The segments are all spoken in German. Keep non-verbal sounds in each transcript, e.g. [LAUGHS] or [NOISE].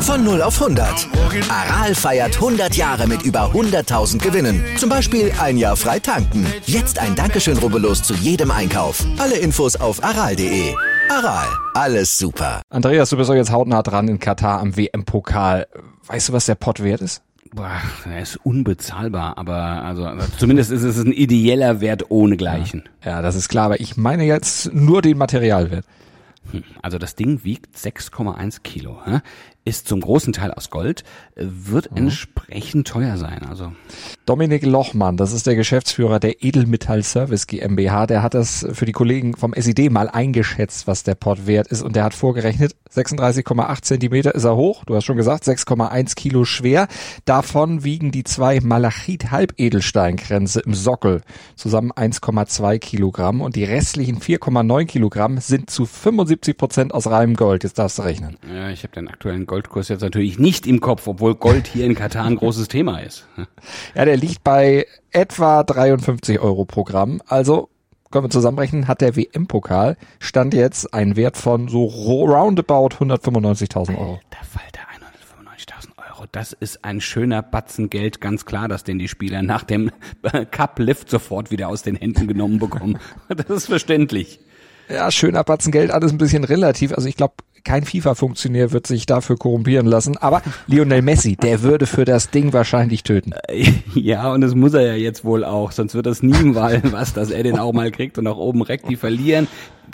Von 0 auf 100. Aral feiert 100 Jahre mit über 100.000 Gewinnen. Zum Beispiel ein Jahr frei tanken. Jetzt ein Dankeschön, rubbellos zu jedem Einkauf. Alle Infos auf aral.de. Aral, alles super. Andreas, du bist doch jetzt hautnah dran in Katar am WM-Pokal. Weißt du, was der Pott wert ist? Boah, er ist unbezahlbar, aber also zumindest ist es ein ideeller Wert ohnegleichen. Ja, ja, das ist klar, aber ich meine jetzt nur den Materialwert. Hm, also das Ding wiegt 6,1 Kilo ist zum großen Teil aus Gold, wird mhm. entsprechend teuer sein. Also Dominik Lochmann, das ist der Geschäftsführer der Edelmetall Service GmbH, der hat das für die Kollegen vom SID mal eingeschätzt, was der Port wert ist und der hat vorgerechnet, 36,8 Zentimeter ist er hoch, du hast schon gesagt, 6,1 Kilo schwer. Davon wiegen die zwei Malachit-Halbedelsteinkränze im Sockel zusammen 1,2 Kilogramm und die restlichen 4,9 Kilogramm sind zu 75 Prozent aus reinem Gold. Jetzt darfst du rechnen. Ja, ich habe den aktuellen Gold Goldkurs jetzt natürlich nicht im Kopf, obwohl Gold hier in Katar ein großes Thema ist. Ja, der liegt bei etwa 53 Euro pro Gramm. Also können wir zusammenrechnen, hat der WM-Pokal stand jetzt einen Wert von so roundabout 195.000 Euro. Da fällt der 195.000 Euro. Das ist ein schöner Batzen Geld, ganz klar, dass den die Spieler nach dem [LAUGHS] Cup-Lift sofort wieder aus den Händen genommen bekommen. Das ist verständlich. Ja, schöner Batzen Geld, alles ein bisschen relativ. Also ich glaube, kein FIFA-Funktionär wird sich dafür korrumpieren lassen. Aber Lionel Messi, der würde für das Ding wahrscheinlich töten. Ja, und das muss er ja jetzt wohl auch. Sonst wird das nie mal [LAUGHS] was, dass er den auch mal kriegt und auch oben reckt. Die verlieren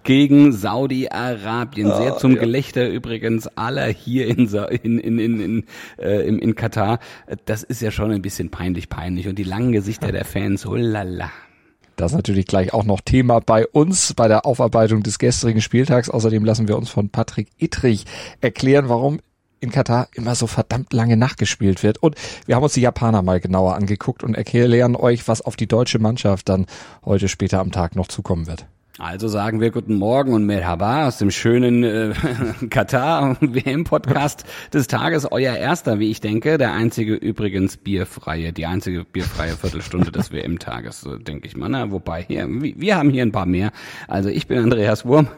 gegen Saudi-Arabien. Sehr oh, zum ja. Gelächter übrigens aller hier in, in, in, in, in, äh, in, in Katar. Das ist ja schon ein bisschen peinlich peinlich. Und die langen Gesichter der Fans, oh lala. Das ist natürlich gleich auch noch Thema bei uns bei der Aufarbeitung des gestrigen Spieltags. Außerdem lassen wir uns von Patrick Ittrich erklären, warum in Katar immer so verdammt lange nachgespielt wird. Und wir haben uns die Japaner mal genauer angeguckt und erklären euch, was auf die deutsche Mannschaft dann heute später am Tag noch zukommen wird. Also sagen wir guten Morgen und Merhaba aus dem schönen äh, [LAUGHS] Katar WM-Podcast des Tages. Euer erster, wie ich denke, der einzige übrigens bierfreie, die einzige bierfreie Viertelstunde des WM-Tages, denke ich mal. Na, wobei hier, wir haben hier ein paar mehr. Also ich bin Andreas Wurm.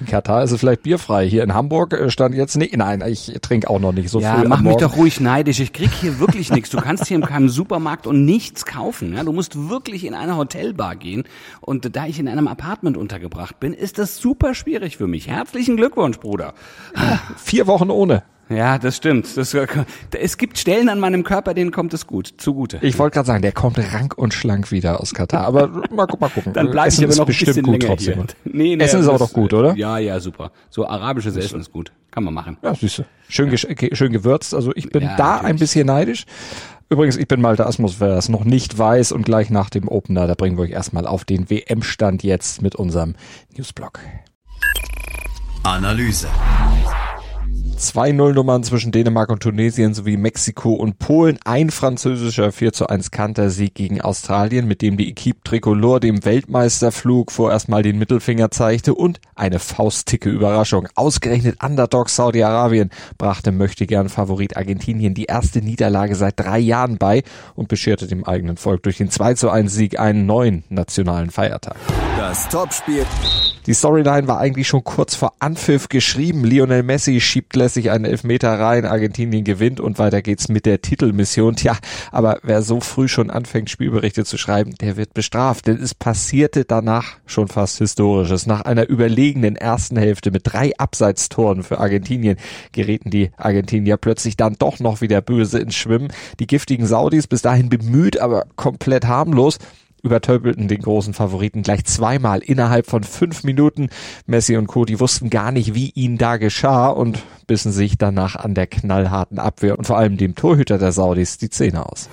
In Katar ist es vielleicht bierfrei. Hier in Hamburg äh, stand jetzt nicht. Nein, ich trinke auch noch nicht so ja, früh. Mach mich doch ruhig neidisch. Ich krieg hier wirklich nichts. Du kannst hier in keinem Supermarkt und nichts kaufen. Ja? Du musst wirklich in eine Hotelbar gehen. Und da ich in einem Apartment untergebracht bin, ist das super schwierig für mich. Herzlichen Glückwunsch, Bruder. Vier Wochen ohne. Ja, das stimmt. Das, es gibt Stellen an meinem Körper, denen kommt es gut, zugute. Ich wollte gerade sagen, der kommt rank und schlank wieder aus Katar. Aber mal, mal gucken. Dann bleibe ich aber noch ein bisschen gut länger trotzdem. Hier. Nee, nee, Essen ist aber doch gut, oder? Ja, ja, super. So arabisches Essen ist gut. Kann man machen. Ja, du. Schön, ja. schön gewürzt. Also ich bin ja, da natürlich. ein bisschen neidisch. Übrigens, ich bin Malte Asmus, wer das noch nicht weiß und gleich nach dem Opener, da bringen wir euch erstmal auf den WM-Stand jetzt mit unserem Newsblog. Analyse. 2-0-Nummern zwischen Dänemark und Tunesien sowie Mexiko und Polen. Ein französischer 4 zu 1 Kantersieg gegen Australien, mit dem die Equipe Tricolore dem Weltmeisterflug vorerst mal den Mittelfinger zeigte und eine faustdicke Überraschung. Ausgerechnet Underdog Saudi-Arabien brachte möchte gern Favorit Argentinien die erste Niederlage seit drei Jahren bei und bescherte dem eigenen Volk durch den 2 zu 1 Sieg einen neuen nationalen Feiertag. Das Topspiel. Die Storyline war eigentlich schon kurz vor Anpfiff geschrieben. Lionel Messi schiebt lässig einen Elfmeter rein, Argentinien gewinnt und weiter geht's mit der Titelmission. Tja, aber wer so früh schon anfängt, Spielberichte zu schreiben, der wird bestraft, denn es passierte danach schon fast Historisches. Nach einer überlegenen ersten Hälfte mit drei Abseitstoren für Argentinien gerieten die Argentinier plötzlich dann doch noch wieder böse ins Schwimmen. Die giftigen Saudis bis dahin bemüht, aber komplett harmlos übertölpelten den großen Favoriten gleich zweimal innerhalb von fünf Minuten. Messi und Co. die wussten gar nicht, wie ihnen da geschah und bissen sich danach an der knallharten Abwehr und vor allem dem Torhüter der Saudis die Zähne aus.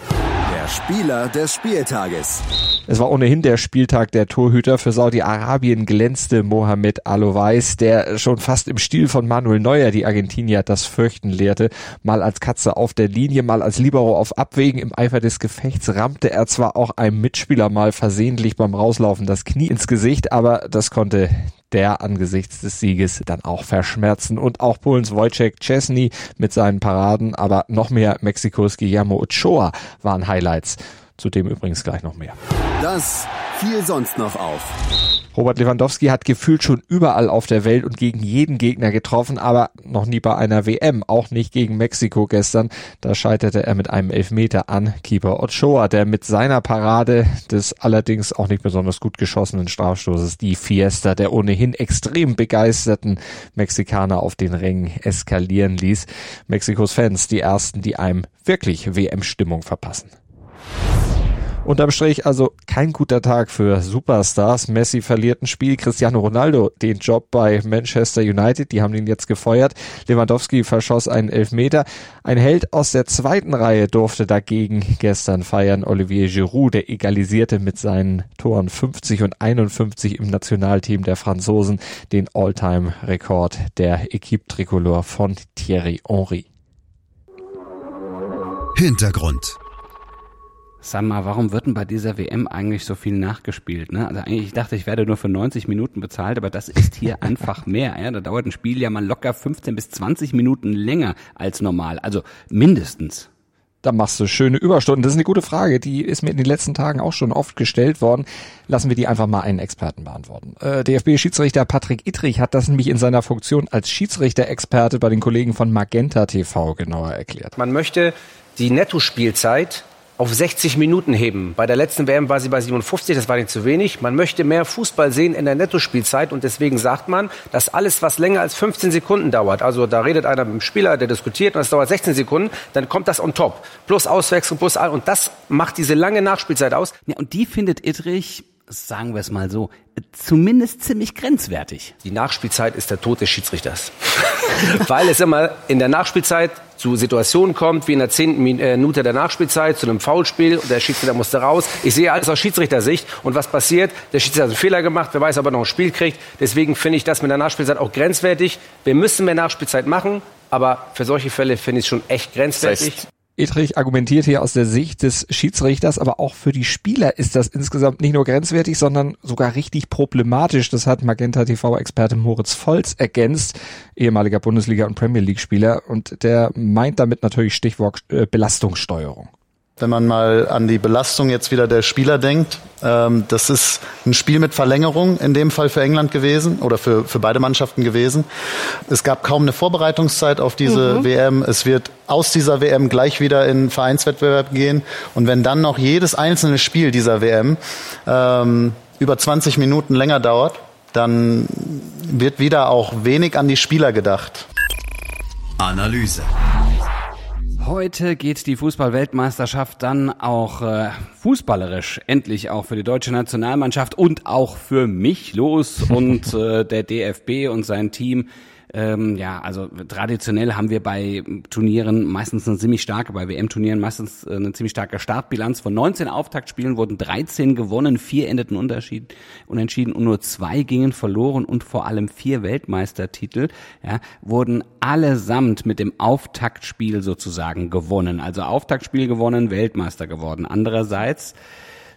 Der Spieler des Spieltages. Es war ohnehin der Spieltag der Torhüter. Für Saudi-Arabien glänzte Mohamed Alouais, der schon fast im Stil von Manuel Neuer die Argentinier das Fürchten lehrte. Mal als Katze auf der Linie, mal als Libero auf Abwägen. Im Eifer des Gefechts rammte er zwar auch einem Mitspieler mal versehentlich beim Rauslaufen das Knie ins Gesicht, aber das konnte der angesichts des Sieges dann auch verschmerzen. Und auch Polens Wojciech Chesney mit seinen Paraden, aber noch mehr Mexikos Guillermo Ochoa waren Highlights. Zudem übrigens gleich noch mehr. Das fiel sonst noch auf? Robert Lewandowski hat gefühlt schon überall auf der Welt und gegen jeden Gegner getroffen, aber noch nie bei einer WM, auch nicht gegen Mexiko gestern. Da scheiterte er mit einem Elfmeter an Keeper Ochoa, der mit seiner Parade des allerdings auch nicht besonders gut geschossenen Strafstoßes die Fiesta der ohnehin extrem begeisterten Mexikaner auf den Rängen eskalieren ließ. Mexikos Fans die ersten, die einem wirklich WM-Stimmung verpassen. Unterm Strich also kein guter Tag für Superstars. Messi verliert ein Spiel, Cristiano Ronaldo den Job bei Manchester United, die haben ihn jetzt gefeuert. Lewandowski verschoss einen Elfmeter. Ein Held aus der zweiten Reihe durfte dagegen gestern feiern. Olivier Giroud, der egalisierte mit seinen Toren 50 und 51 im Nationalteam der Franzosen den All-Time-Rekord der Equipe Tricolore von Thierry Henry. Hintergrund Sag mal, warum wird denn bei dieser WM eigentlich so viel nachgespielt? Ne? Also eigentlich, ich dachte, ich werde nur für 90 Minuten bezahlt, aber das ist hier [LAUGHS] einfach mehr. Ja? Da dauert ein Spiel ja mal locker 15 bis 20 Minuten länger als normal. Also mindestens. Da machst du schöne Überstunden. Das ist eine gute Frage. Die ist mir in den letzten Tagen auch schon oft gestellt worden. Lassen wir die einfach mal einen Experten beantworten. Äh, DFB-Schiedsrichter Patrick Ittrich hat das nämlich in seiner Funktion als Schiedsrichter-Experte bei den Kollegen von Magenta TV genauer erklärt. Man möchte die Nettospielzeit auf 60 Minuten heben. Bei der letzten WM war sie bei 57, das war nicht zu wenig. Man möchte mehr Fußball sehen in der Nettospielzeit und deswegen sagt man, dass alles, was länger als 15 Sekunden dauert, also da redet einer mit dem Spieler, der diskutiert und es dauert 16 Sekunden, dann kommt das on top. Plus Auswechslung, plus all und das macht diese lange Nachspielzeit aus. Ja, und die findet Ittrich sagen wir es mal so, zumindest ziemlich grenzwertig. Die Nachspielzeit ist der Tod des Schiedsrichters. [LAUGHS] Weil es immer in der Nachspielzeit zu Situationen kommt, wie in der zehnten äh, Minute der Nachspielzeit, zu einem Foulspiel und der Schiedsrichter musste raus. Ich sehe alles aus Schiedsrichtersicht und was passiert? Der Schiedsrichter hat einen Fehler gemacht, wer weiß, ob er noch ein Spiel kriegt. Deswegen finde ich das mit der Nachspielzeit auch grenzwertig. Wir müssen mehr Nachspielzeit machen, aber für solche Fälle finde ich es schon echt grenzwertig. Das heißt, Edrich argumentiert hier aus der Sicht des Schiedsrichters, aber auch für die Spieler ist das insgesamt nicht nur grenzwertig, sondern sogar richtig problematisch. Das hat Magenta TV-Experte Moritz Volz ergänzt, ehemaliger Bundesliga- und Premier League-Spieler. Und der meint damit natürlich Stichwort äh, Belastungssteuerung. Wenn man mal an die Belastung jetzt wieder der Spieler denkt, ähm, das ist ein Spiel mit Verlängerung in dem Fall für England gewesen oder für, für beide Mannschaften gewesen. Es gab kaum eine Vorbereitungszeit auf diese mhm. WM. Es wird aus dieser WM gleich wieder in Vereinswettbewerb gehen. Und wenn dann noch jedes einzelne Spiel dieser WM ähm, über 20 Minuten länger dauert, dann wird wieder auch wenig an die Spieler gedacht. Analyse. Heute geht die Fußballweltmeisterschaft dann auch äh, fußballerisch endlich auch für die deutsche Nationalmannschaft und auch für mich los. Und [LAUGHS] äh, der DFB und sein Team ähm, ja, also traditionell haben wir bei Turnieren meistens eine ziemlich starke, bei WM-Turnieren meistens äh, eine ziemlich starke Startbilanz. Von 19 Auftaktspielen wurden 13 gewonnen, vier endeten Unterschied, unentschieden und nur zwei gingen verloren und vor allem vier Weltmeistertitel ja, wurden allesamt mit dem Auftaktspiel sozusagen gewonnen. Also Auftaktspiel gewonnen, Weltmeister geworden. Andererseits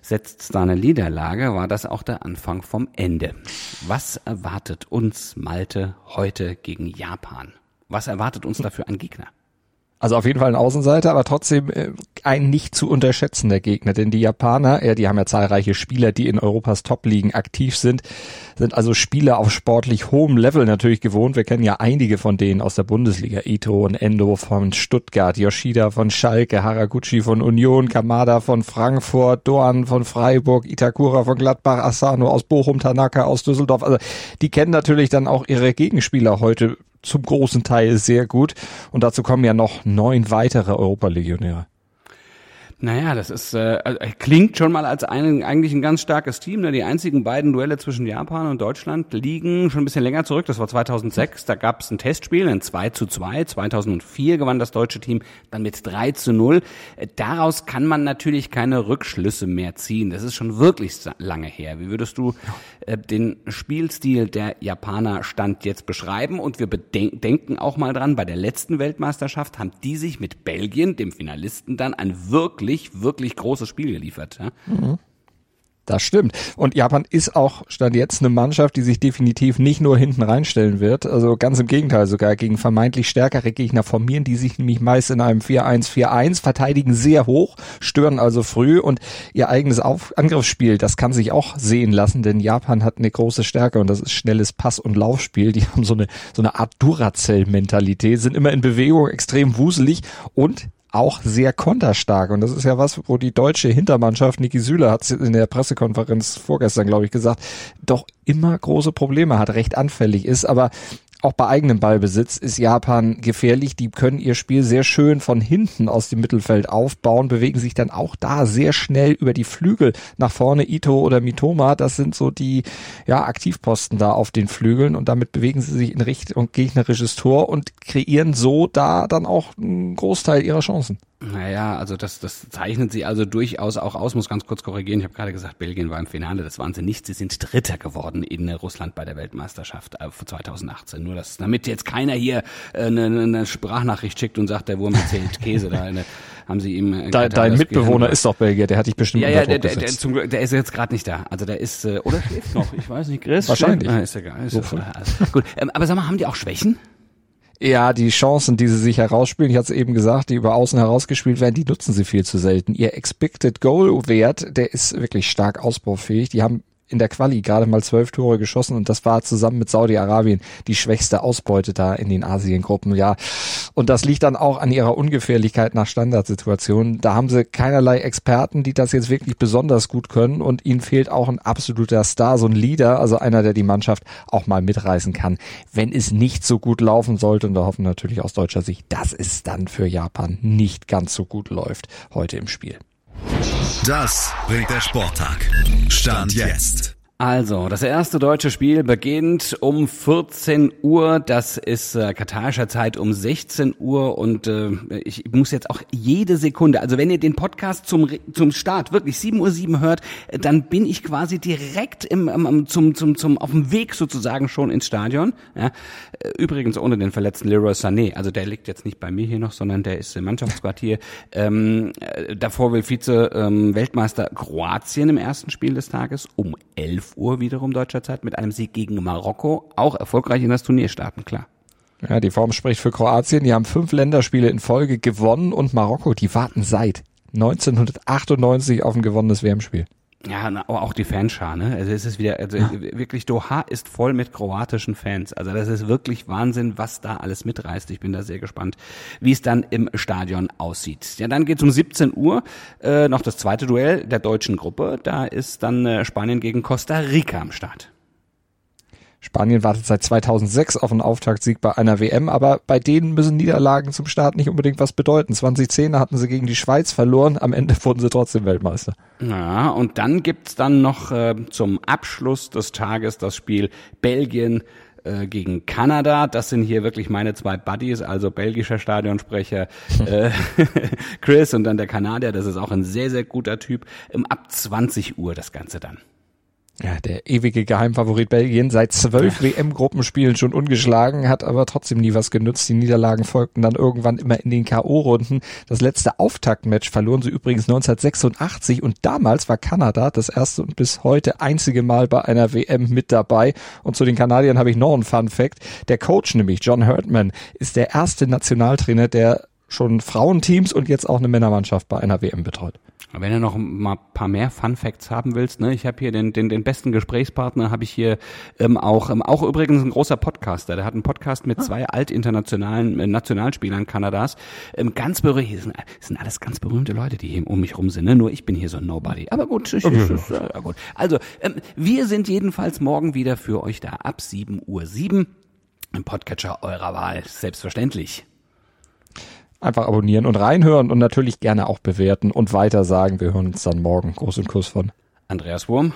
setzt da eine Niederlage, war das auch der Anfang vom Ende. Was erwartet uns Malte heute gegen Japan? Was erwartet uns dafür ein Gegner? Also auf jeden Fall ein Außenseiter, aber trotzdem äh, ein nicht zu unterschätzender Gegner, denn die Japaner, ja, die haben ja zahlreiche Spieler, die in Europas Top-Ligen aktiv sind, sind also Spieler auf sportlich hohem Level natürlich gewohnt. Wir kennen ja einige von denen aus der Bundesliga, Ito und Endo von Stuttgart, Yoshida von Schalke, Haraguchi von Union, Kamada von Frankfurt, Doan von Freiburg, Itakura von Gladbach, Asano aus Bochum, Tanaka aus Düsseldorf. Also die kennen natürlich dann auch ihre Gegenspieler heute zum großen Teil sehr gut. Und dazu kommen ja noch neun weitere Europa-Legionäre. Naja, das ist äh, also, klingt schon mal als ein, eigentlich ein ganz starkes Team. Ne? Die einzigen beiden Duelle zwischen Japan und Deutschland liegen schon ein bisschen länger zurück. Das war 2006. Da gab es ein Testspiel, ein 2 zu 2. 2004 gewann das deutsche Team dann mit 3 zu 0. Daraus kann man natürlich keine Rückschlüsse mehr ziehen. Das ist schon wirklich lange her. Wie würdest du äh, den Spielstil der Japaner Stand jetzt beschreiben? Und wir denken auch mal dran, bei der letzten Weltmeisterschaft haben die sich mit Belgien, dem Finalisten, dann ein wirklich wirklich, wirklich großes Spiel geliefert. Ja? Mhm. Das stimmt. Und Japan ist auch stand jetzt eine Mannschaft, die sich definitiv nicht nur hinten reinstellen wird. Also ganz im Gegenteil sogar gegen vermeintlich stärkere Gegner formieren die sich nämlich meist in einem 4-1-4-1, verteidigen sehr hoch, stören also früh und ihr eigenes Auf Angriffsspiel, das kann sich auch sehen lassen, denn Japan hat eine große Stärke und das ist schnelles Pass- und Laufspiel. Die haben so eine, so eine Art Duracell-Mentalität, sind immer in Bewegung, extrem wuselig und auch sehr konterstark. Und das ist ja was, wo die deutsche Hintermannschaft, Niki Süle hat in der Pressekonferenz vorgestern, glaube ich, gesagt, doch immer große Probleme hat, recht anfällig ist. Aber auch bei eigenem Ballbesitz ist Japan gefährlich. Die können ihr Spiel sehr schön von hinten aus dem Mittelfeld aufbauen, bewegen sich dann auch da sehr schnell über die Flügel nach vorne. Ito oder Mitoma, das sind so die ja, Aktivposten da auf den Flügeln und damit bewegen sie sich in Richtung gegnerisches Tor und kreieren so da dann auch einen Großteil ihrer Chancen. Naja, also das, das zeichnet sie also durchaus auch aus, muss ganz kurz korrigieren. Ich habe gerade gesagt, Belgien war im Finale, das waren sie nicht. Sie sind Dritter geworden in Russland bei der Weltmeisterschaft äh, 2018. Nur das, damit jetzt keiner hier äh, eine, eine Sprachnachricht schickt und sagt, der Wurm erzählt [LAUGHS] Käse. da eine, haben sie ihm. Äh, De, dein Mitbewohner ist doch Belgier, der hat dich bestimmt Ja, ja, der, der, der, zum Glück, der ist jetzt gerade nicht da. Also der ist, äh, oder schläft noch, ich weiß nicht, Chris. Wahrscheinlich. Ah, ist egal. Ist, so also, gut, ähm, aber sag mal, haben die auch Schwächen? Ja, die Chancen, die sie sich herausspielen, ich hatte es eben gesagt, die über außen herausgespielt werden, die nutzen sie viel zu selten. Ihr Expected Goal Wert, der ist wirklich stark ausbaufähig. Die haben in der Quali gerade mal zwölf Tore geschossen und das war zusammen mit Saudi-Arabien die schwächste Ausbeute da in den Asiengruppen, ja. Und das liegt dann auch an ihrer Ungefährlichkeit nach Standardsituationen. Da haben sie keinerlei Experten, die das jetzt wirklich besonders gut können und ihnen fehlt auch ein absoluter Star, so ein Leader, also einer, der die Mannschaft auch mal mitreißen kann. Wenn es nicht so gut laufen sollte, und da hoffen natürlich aus deutscher Sicht, dass es dann für Japan nicht ganz so gut läuft heute im Spiel. Das bringt der Sporttag. Stand jetzt. Also, das erste deutsche Spiel beginnt um 14 Uhr. Das ist äh, katarischer Zeit um 16 Uhr und äh, ich muss jetzt auch jede Sekunde, also wenn ihr den Podcast zum zum Start wirklich 7 Uhr 7 hört, dann bin ich quasi direkt im, im zum zum zum auf dem Weg sozusagen schon ins Stadion. Ja. Äh, übrigens ohne den verletzten Leroy Sané, also der liegt jetzt nicht bei mir hier noch, sondern der ist im Mannschaftsquartier. [LAUGHS] ähm, äh, davor will Vize ähm, Weltmeister Kroatien im ersten Spiel des Tages um 11 Uhr wiederum deutscher Zeit mit einem Sieg gegen Marokko auch erfolgreich in das Turnier starten, klar. Ja, die Form spricht für Kroatien. Die haben fünf Länderspiele in Folge gewonnen und Marokko, die warten seit 1998 auf ein gewonnenes WM-Spiel. Ja, aber auch die Fanschar, ne? Also es ist wieder, also ja. wirklich Doha ist voll mit kroatischen Fans. Also das ist wirklich Wahnsinn, was da alles mitreißt. Ich bin da sehr gespannt, wie es dann im Stadion aussieht. Ja, dann geht's um 17 Uhr äh, noch das zweite Duell der deutschen Gruppe. Da ist dann äh, Spanien gegen Costa Rica am Start. Spanien wartet seit 2006 auf einen Auftaktsieg bei einer WM, aber bei denen müssen Niederlagen zum Start nicht unbedingt was bedeuten. 2010 hatten sie gegen die Schweiz verloren, am Ende [LAUGHS] wurden sie trotzdem Weltmeister. Ja, und dann gibt's dann noch äh, zum Abschluss des Tages das Spiel Belgien äh, gegen Kanada. Das sind hier wirklich meine zwei Buddies, also belgischer Stadionsprecher äh, [LAUGHS] Chris und dann der Kanadier. Das ist auch ein sehr, sehr guter Typ. Ab 20 Uhr das Ganze dann. Ja, der ewige Geheimfavorit Belgien, seit zwölf WM-Gruppenspielen schon ungeschlagen, hat aber trotzdem nie was genutzt. Die Niederlagen folgten dann irgendwann immer in den K.O.-Runden. Das letzte Auftaktmatch verloren sie übrigens 1986 und damals war Kanada das erste und bis heute einzige Mal bei einer WM mit dabei. Und zu den Kanadiern habe ich noch einen Fun Fact. Der Coach nämlich, John Hurtman, ist der erste Nationaltrainer, der schon Frauenteams und jetzt auch eine Männermannschaft bei einer WM betreut. Wenn du noch mal ein paar mehr Fun Facts haben willst, ne, ich habe hier den, den, den besten Gesprächspartner, habe ich hier ähm, auch, ähm, auch übrigens ein großer Podcaster. Der hat einen Podcast mit ah. zwei altinternationalen äh, Nationalspielern Kanadas. Ähm, ganz berühmt, sind, sind alles ganz berühmte Leute, die hier um mich rum sind. Ne? Nur ich bin hier so ein Nobody. Aber gut, ich, ich, ich, ja, gut. Also ähm, wir sind jedenfalls morgen wieder für euch da ab 7 Uhr 7 im Podcatcher eurer Wahl. Selbstverständlich. Einfach abonnieren und reinhören und natürlich gerne auch bewerten und weiter sagen. Wir hören uns dann morgen. Gruß und Kuss von Andreas Wurm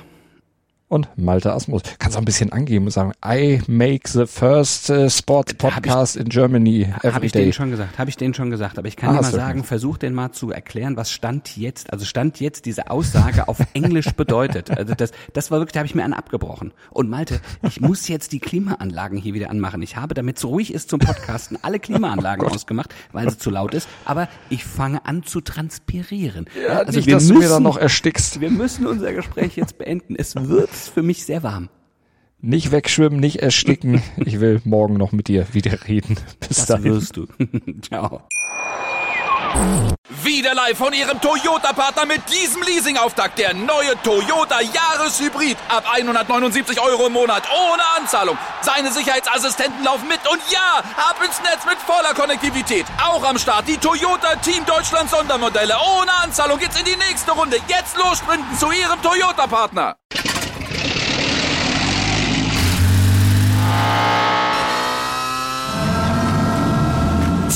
und Malte Asmus. Kannst auch ein bisschen angeben und sagen, I make the first uh, sports podcast in Germany every Habe ich day. denen schon gesagt, habe ich denen schon gesagt. Aber ich kann Ah, dir mal du sagen, versuch den mal zu erklären, was Stand jetzt, also Stand jetzt diese Aussage auf [LAUGHS] Englisch bedeutet. Also das, das war wirklich, da habe ich mir einen abgebrochen. Und Malte, ich muss jetzt die Klimaanlagen hier wieder anmachen. Ich habe, damit es ruhig ist zum Podcasten, alle Klimaanlagen [LAUGHS] ausgemacht, weil es zu laut ist. Aber ich fange an zu transpirieren. Ja, also nicht, wir dass du müssen, mir dann noch erstickst. wir müssen unser Gespräch jetzt beenden. Es wird für mich sehr warm. Nicht wegschwimmen, nicht ersticken. Ich will morgen noch mit dir wieder reden. Bis Das dahin. wirst du. [LAUGHS] Ciao. Wieder live von Ihrem Toyota-Partner mit diesem Leasing-Auftakt. Der neue Toyota Jahreshybrid. Ab 179 Euro im Monat. Ohne Anzahlung. Seine Sicherheitsassistenten laufen mit. Und ja, ab ins Netz mit voller Konnektivität. Auch am Start die Toyota Team Deutschland Sondermodelle. Ohne Anzahlung geht's in die nächste Runde. Jetzt los sprinten zu Ihrem Toyota-Partner.